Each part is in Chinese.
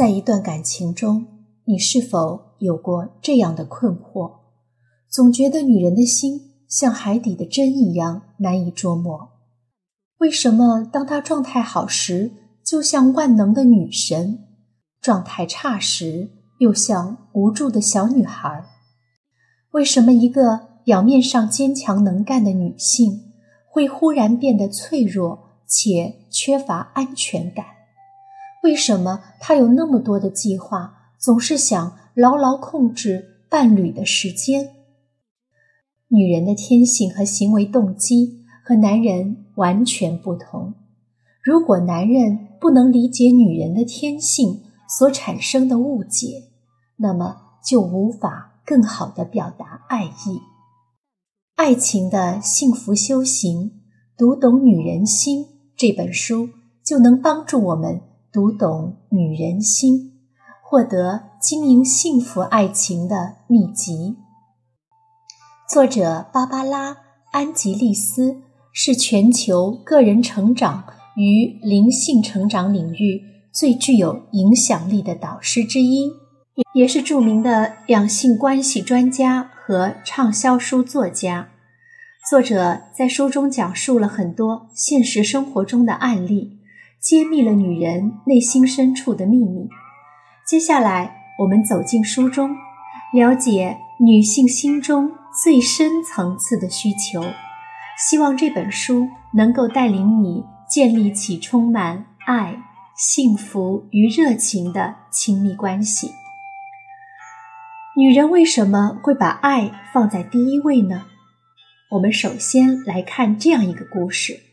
在一段感情中，你是否有过这样的困惑？总觉得女人的心像海底的针一样难以捉摸。为什么当她状态好时，就像万能的女神；状态差时，又像无助的小女孩？为什么一个表面上坚强能干的女性，会忽然变得脆弱且缺乏安全感？为什么他有那么多的计划，总是想牢牢控制伴侣的时间？女人的天性和行为动机和男人完全不同。如果男人不能理解女人的天性所产生的误解，那么就无法更好的表达爱意。爱情的幸福修行，读懂女人心这本书就能帮助我们。读懂女人心，获得经营幸福爱情的秘籍。作者芭芭拉·安吉丽斯是全球个人成长与灵性成长领域最具有影响力的导师之一，也是著名的两性关系专家和畅销书作家。作者在书中讲述了很多现实生活中的案例。揭秘了女人内心深处的秘密。接下来，我们走进书中，了解女性心中最深层次的需求。希望这本书能够带领你建立起充满爱、幸福与热情的亲密关系。女人为什么会把爱放在第一位呢？我们首先来看这样一个故事。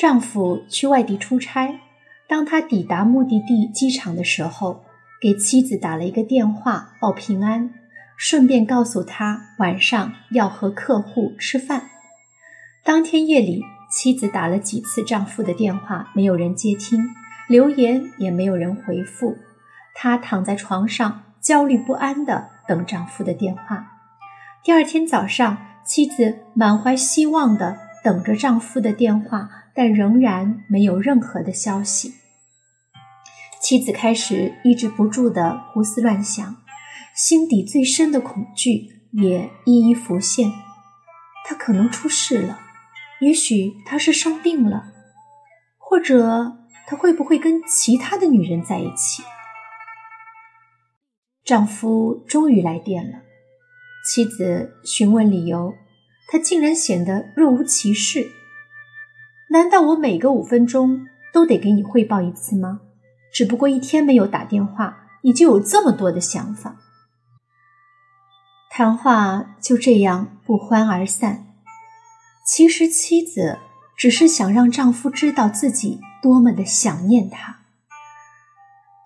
丈夫去外地出差，当他抵达目的地机场的时候，给妻子打了一个电话报平安，顺便告诉他晚上要和客户吃饭。当天夜里，妻子打了几次丈夫的电话，没有人接听，留言也没有人回复。她躺在床上，焦虑不安地等丈夫的电话。第二天早上，妻子满怀希望地等着丈夫的电话。但仍然没有任何的消息。妻子开始抑制不住的胡思乱想，心底最深的恐惧也一一浮现。他可能出事了，也许他是生病了，或者他会不会跟其他的女人在一起？丈夫终于来电了，妻子询问理由，他竟然显得若无其事。难道我每个五分钟都得给你汇报一次吗？只不过一天没有打电话，你就有这么多的想法。谈话就这样不欢而散。其实妻子只是想让丈夫知道自己多么的想念他。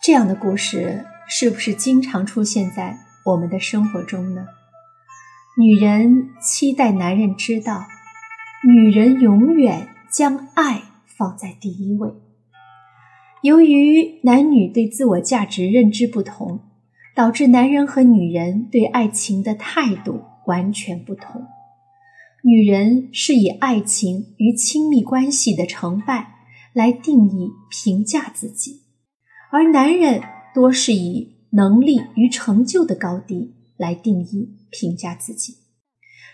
这样的故事是不是经常出现在我们的生活中呢？女人期待男人知道，女人永远。将爱放在第一位。由于男女对自我价值认知不同，导致男人和女人对爱情的态度完全不同。女人是以爱情与亲密关系的成败来定义、评价自己，而男人多是以能力与成就的高低来定义、评价自己。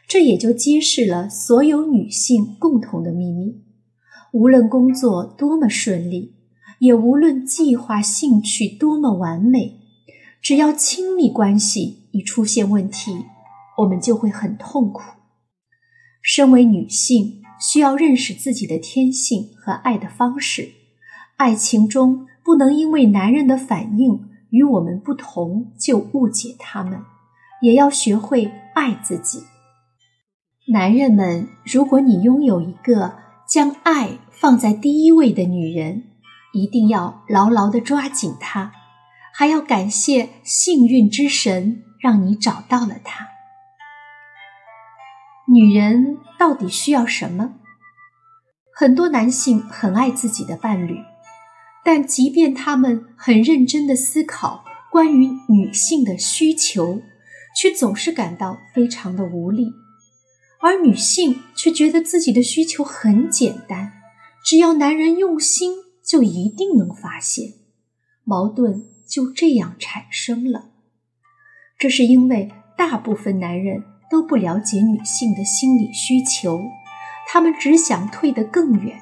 这也就揭示了所有女性共同的秘密。无论工作多么顺利，也无论计划兴趣多么完美，只要亲密关系一出现问题，我们就会很痛苦。身为女性，需要认识自己的天性和爱的方式。爱情中不能因为男人的反应与我们不同就误解他们，也要学会爱自己。男人们，如果你拥有一个。将爱放在第一位的女人，一定要牢牢地抓紧她，还要感谢幸运之神让你找到了她。女人到底需要什么？很多男性很爱自己的伴侣，但即便他们很认真地思考关于女性的需求，却总是感到非常的无力。而女性却觉得自己的需求很简单，只要男人用心，就一定能发现。矛盾就这样产生了。这是因为大部分男人都不了解女性的心理需求，他们只想退得更远，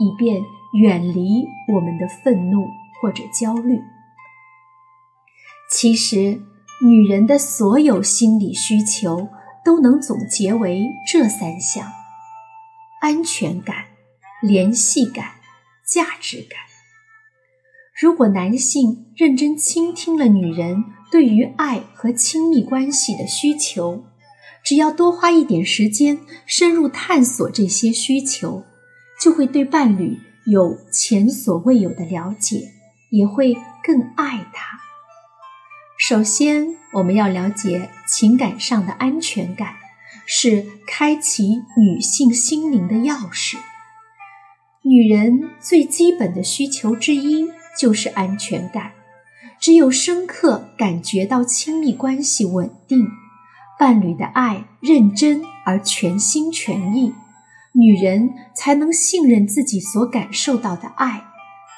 以便远离我们的愤怒或者焦虑。其实，女人的所有心理需求都能总结为这三项：安全感、联系感、价值感。如果男性认真倾听了女人对于爱和亲密关系的需求，只要多花一点时间深入探索这些需求，就会对伴侣有前所未有的了解，也会更爱他。首先，我们要了解情感上的安全感，是开启女性心灵的钥匙。女人最基本的需求之一。就是安全感，只有深刻感觉到亲密关系稳定，伴侣的爱认真而全心全意，女人才能信任自己所感受到的爱，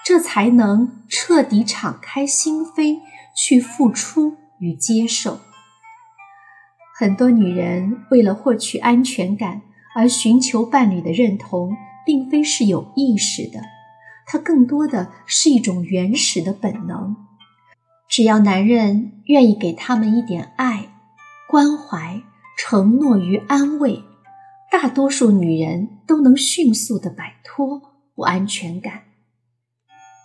这才能彻底敞开心扉去付出与接受。很多女人为了获取安全感而寻求伴侣的认同，并非是有意识的。它更多的是一种原始的本能。只要男人愿意给他们一点爱、关怀、承诺与安慰，大多数女人都能迅速的摆脱不安全感。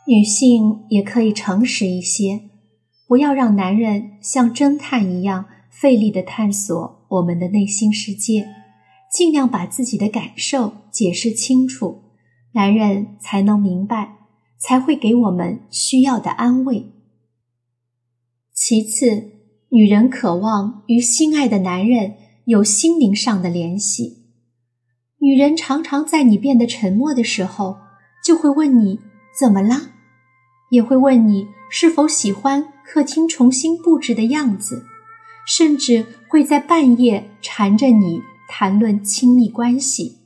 女性也可以诚实一些，不要让男人像侦探一样费力的探索我们的内心世界，尽量把自己的感受解释清楚。男人才能明白，才会给我们需要的安慰。其次，女人渴望与心爱的男人有心灵上的联系。女人常常在你变得沉默的时候，就会问你怎么了，也会问你是否喜欢客厅重新布置的样子，甚至会在半夜缠着你谈论亲密关系。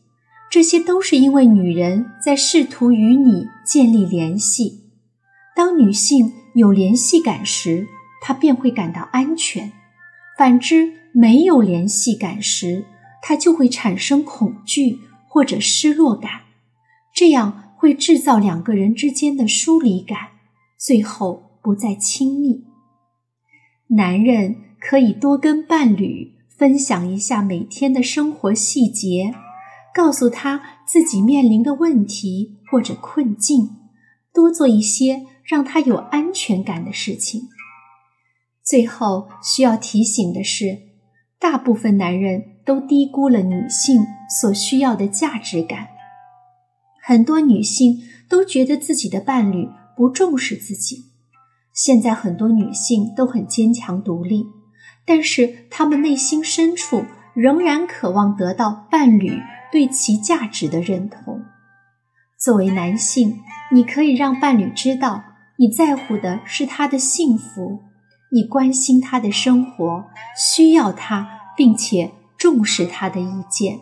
这些都是因为女人在试图与你建立联系。当女性有联系感时，她便会感到安全；反之，没有联系感时，她就会产生恐惧或者失落感。这样会制造两个人之间的疏离感，最后不再亲密。男人可以多跟伴侣分享一下每天的生活细节。告诉他自己面临的问题或者困境，多做一些让他有安全感的事情。最后需要提醒的是，大部分男人都低估了女性所需要的价值感。很多女性都觉得自己的伴侣不重视自己。现在很多女性都很坚强独立，但是她们内心深处仍然渴望得到伴侣。对其价值的认同。作为男性，你可以让伴侣知道你在乎的是他的幸福，你关心他的生活，需要他，并且重视他的意见。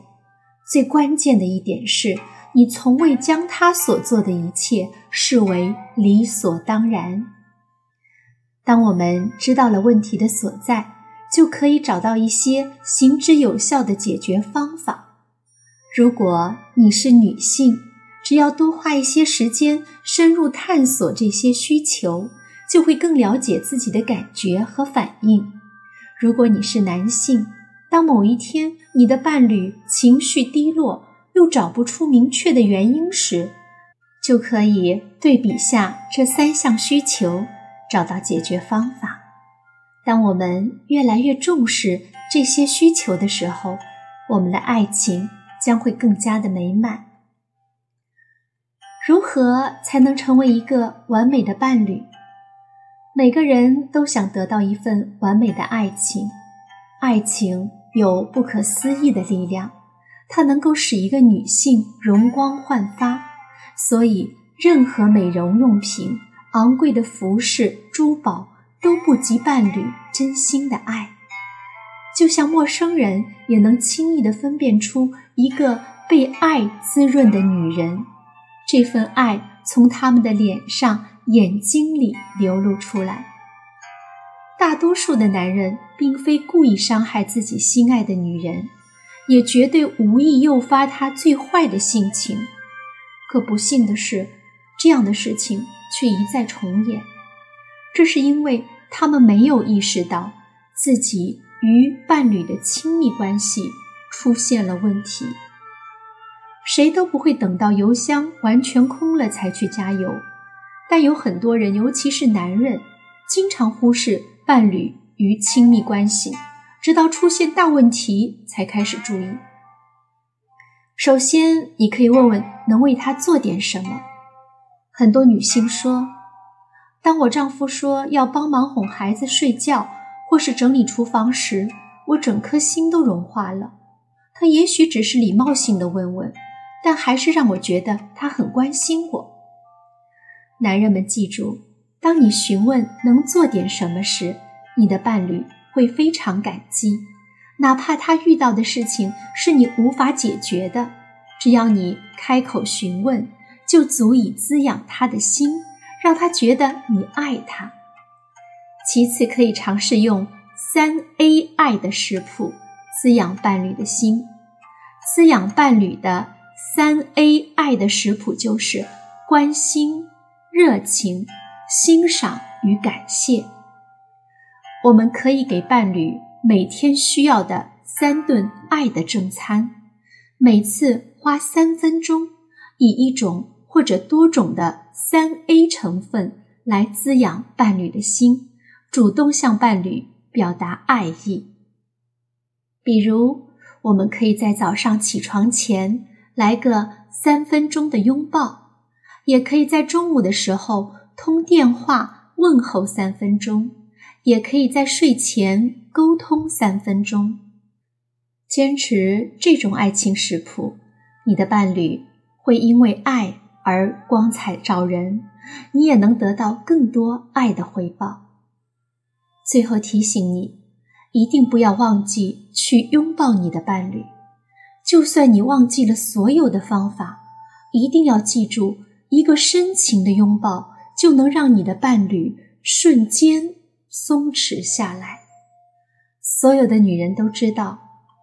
最关键的一点是，你从未将他所做的一切视为理所当然。当我们知道了问题的所在，就可以找到一些行之有效的解决方法。如果你是女性，只要多花一些时间深入探索这些需求，就会更了解自己的感觉和反应。如果你是男性，当某一天你的伴侣情绪低落，又找不出明确的原因时，就可以对比下这三项需求，找到解决方法。当我们越来越重视这些需求的时候，我们的爱情。将会更加的美满。如何才能成为一个完美的伴侣？每个人都想得到一份完美的爱情。爱情有不可思议的力量，它能够使一个女性容光焕发。所以，任何美容用品、昂贵的服饰、珠宝都不及伴侣真心的爱。就像陌生人也能轻易地分辨出一个被爱滋润的女人，这份爱从他们的脸上、眼睛里流露出来，大多数的男人并非故意伤害自己心爱的女人，也绝对无意诱发她最坏的性情。可不幸的是，这样的事情却一再重演。这是因为他们没有意识到自己与伴侣的亲密关系出现了问题。谁都不会等到油箱完全空了才去加油，但有很多人，尤其是男人，经常忽视伴侣与亲密关系，直到出现大问题才开始注意。首先，你可以问问能为他做点什么。很多女性说：“当我丈夫说要帮忙哄孩子睡觉，或是整理厨房时，我整颗心都融化了。”他也许只是礼貌性的问问。但还是让我觉得他很关心我。男人们记住，当你询问能做点什么时，你的伴侣会非常感激，哪怕他遇到的事情是你无法解决的，只要你开口询问，就足以滋养他的心，让他觉得你爱他。其次，可以尝试用三 A 爱的食谱滋养伴侣的心，滋养伴侣的。三 A 爱的食谱就是关心、热情、欣赏与感谢。我们可以给伴侣每天需要的三顿爱的正餐，每次花三分钟，以一种或者多种的三 A 成分来滋养伴侣的心，主动向伴侣表达爱意。比如，我们可以在早上起床前。来个三分钟的拥抱，也可以在中午的时候通电话问候三分钟，也可以在睡前沟通三分钟。坚持这种爱情食谱，你的伴侣会因为爱而光彩照人，你也能得到更多爱的回报。最后提醒你，一定不要忘记去拥抱你的伴侣。就算你忘记了所有的方法，一定要记住，一个深情的拥抱就能让你的伴侣瞬间松弛下来。所有的女人都知道，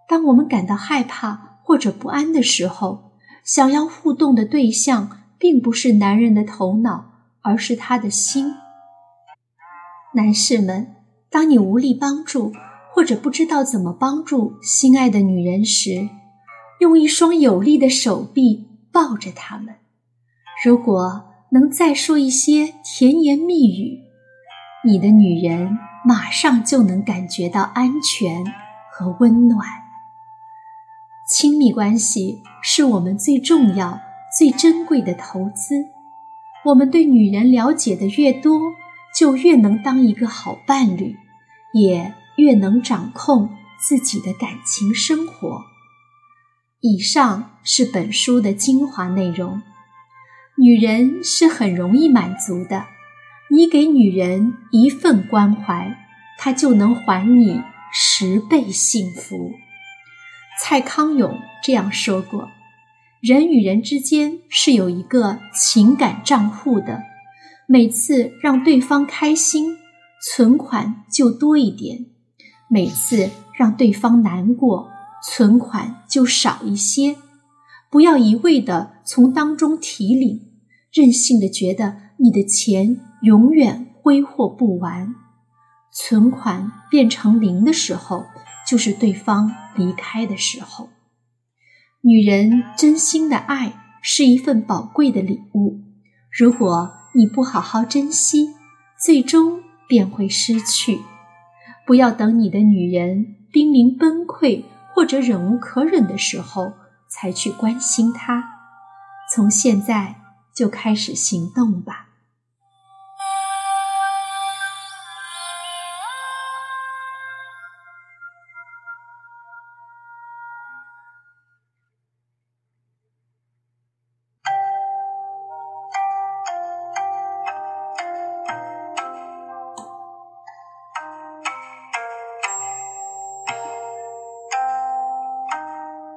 当我们感到害怕或者不安的时候，想要互动的对象并不是男人的头脑，而是他的心。男士们，当你无力帮助或者不知道怎么帮助心爱的女人时，用一双有力的手臂抱着他们。如果能再说一些甜言蜜语，你的女人马上就能感觉到安全和温暖。亲密关系是我们最重要、最珍贵的投资。我们对女人了解的越多，就越能当一个好伴侣，也越能掌控自己的感情生活。以上是本书的精华内容。女人是很容易满足的，你给女人一份关怀，她就能还你十倍幸福。蔡康永这样说过：“人与人之间是有一个情感账户的，每次让对方开心，存款就多一点；每次让对方难过。”存款就少一些，不要一味的从当中提领，任性的觉得你的钱永远挥霍不完。存款变成零的时候，就是对方离开的时候。女人真心的爱是一份宝贵的礼物，如果你不好好珍惜，最终便会失去。不要等你的女人濒临崩溃。或者忍无可忍的时候，才去关心他。从现在就开始行动吧。